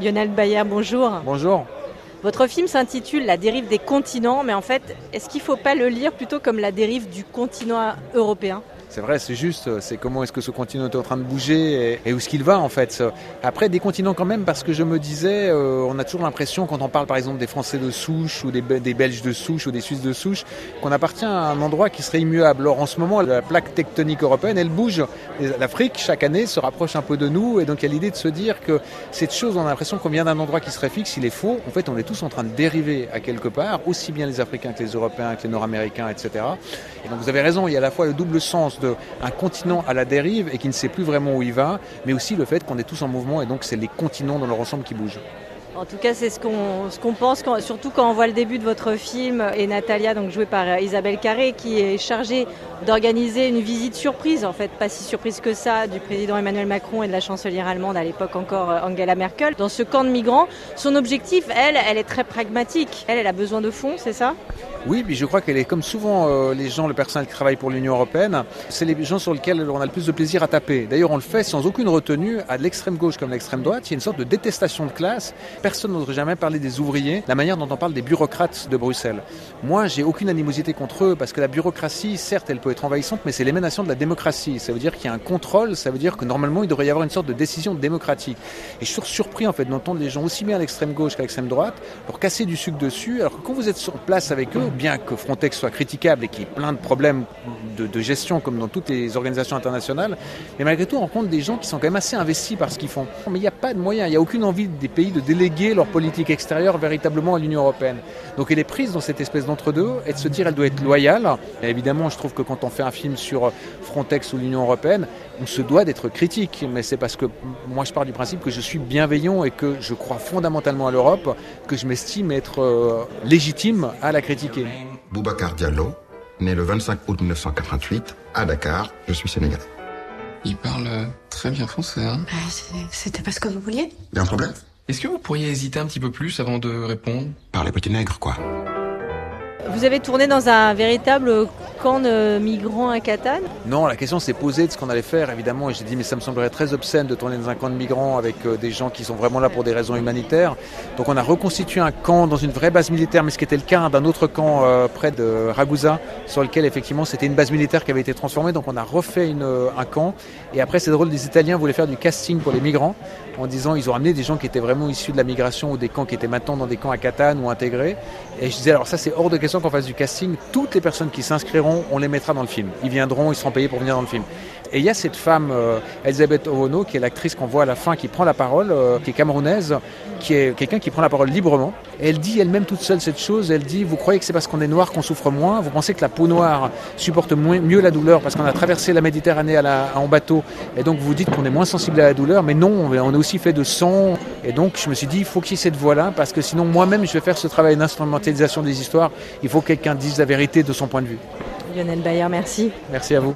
Lionel Bayer, bonjour. Bonjour. Votre film s'intitule La dérive des continents, mais en fait, est-ce qu'il ne faut pas le lire plutôt comme la dérive du continent européen? C'est vrai, c'est juste, c'est comment est-ce que ce continent est en train de bouger et, où est-ce qu'il va en fait. Après, des continents quand même, parce que je me disais, euh, on a toujours l'impression quand on parle par exemple des Français de souche ou des Belges de souche ou des Suisses de souche, qu'on appartient à un endroit qui serait immuable. Or en ce moment, la plaque tectonique européenne, elle bouge. L'Afrique, chaque année, se rapproche un peu de nous et donc il y a l'idée de se dire que cette chose, on a l'impression qu'on vient d'un endroit qui serait fixe, il est faux. En fait, on est tous en train de dériver à quelque part, aussi bien les Africains que les Européens, que les Nord-Américains, etc. Et donc vous avez raison, il y a à la fois le double sens un continent à la dérive et qui ne sait plus vraiment où il va, mais aussi le fait qu'on est tous en mouvement et donc c'est les continents dans leur ensemble qui bougent. En tout cas, c'est ce qu'on ce pense, surtout quand on voit le début de votre film et Natalia, donc jouée par Isabelle Carré, qui est chargée d'organiser une visite surprise, en fait, pas si surprise que ça, du président Emmanuel Macron et de la chancelière allemande, à l'époque encore Angela Merkel, dans ce camp de migrants. Son objectif, elle, elle est très pragmatique. Elle, elle a besoin de fonds, c'est ça? Oui, mais je crois qu'elle est comme souvent euh, les gens, le personnel qui travaille pour l'Union européenne, c'est les gens sur lesquels on a le plus de plaisir à taper. D'ailleurs, on le fait sans aucune retenue à l'extrême gauche comme l'extrême droite. Il y a une sorte de détestation de classe. Personne n'oserait jamais parler des ouvriers, la manière dont on parle des bureaucrates de Bruxelles. Moi, j'ai aucune animosité contre eux parce que la bureaucratie, certes, elle peut être envahissante, mais c'est l'émanation de la démocratie. Ça veut dire qu'il y a un contrôle, ça veut dire que normalement, il devrait y avoir une sorte de décision démocratique. Et je suis surpris en fait d'entendre les gens aussi bien à l'extrême gauche qu'à l'extrême droite leur casser du sucre dessus, alors que quand vous êtes sur place avec eux, bien que Frontex soit critiquable et qu'il y ait plein de problèmes de, gestion comme dans toutes les organisations internationales, mais malgré tout on rencontre des gens qui sont quand même assez investis par ce qu'ils font. Mais il n'y a pas de moyen, il n'y a aucune envie des pays de déléguer leur politique extérieure véritablement à l'Union Européenne. Donc elle est prise dans cette espèce d'entre-deux et de se dire elle doit être loyale. Et évidemment, je trouve que quand on fait un film sur Frontex ou l'Union Européenne, on se doit d'être critique, mais c'est parce que moi je pars du principe que je suis bienveillant et que je crois fondamentalement à l'Europe, que je m'estime être euh, légitime à la critiquer. Boubacar Diallo, né le 25 août 1988 à Dakar, je suis sénégalais. Il parle euh, très bien français, hein bah, C'était pas ce que vous vouliez? Il y a un problème? Est-ce que vous pourriez hésiter un petit peu plus avant de répondre? Par les petits nègres, quoi. Vous avez tourné dans un véritable camp de migrants à Catane Non, la question s'est posée de ce qu'on allait faire, évidemment, et j'ai dit, mais ça me semblerait très obscène de tourner dans un camp de migrants avec euh, des gens qui sont vraiment là pour des raisons humanitaires. Donc on a reconstitué un camp dans une vraie base militaire, mais ce qui était le cas d'un autre camp euh, près de Ragusa, sur lequel effectivement c'était une base militaire qui avait été transformée. Donc on a refait euh, un camp. Et après, c'est drôle, les Italiens voulaient faire du casting pour les migrants, en disant, ils ont amené des gens qui étaient vraiment issus de la migration ou des camps qui étaient maintenant dans des camps à Catane ou intégrés. Et je disais, alors ça c'est hors de question qu'on fasse du casting. Toutes les personnes qui s'inscriront, on les mettra dans le film. Ils viendront, ils seront payés pour venir dans le film. Et il y a cette femme, euh, Elisabeth Owono, qui est l'actrice qu'on voit à la fin, qui prend la parole, euh, qui est camerounaise, qui est quelqu'un qui prend la parole librement. Elle dit elle-même toute seule cette chose. Elle dit Vous croyez que c'est parce qu'on est noir qu'on souffre moins? Vous pensez que la peau noire supporte mieux la douleur parce qu'on a traversé la Méditerranée en bateau et donc vous dites qu'on est moins sensible à la douleur? Mais non, on est aussi fait de sang. Et donc je me suis dit Il faut qu'il y ait cette voix-là parce que sinon moi-même je vais faire ce travail d'instrumentalisation des histoires. Il faut que quelqu'un dise la vérité de son point de vue. Lionel Bayer, merci. Merci à vous.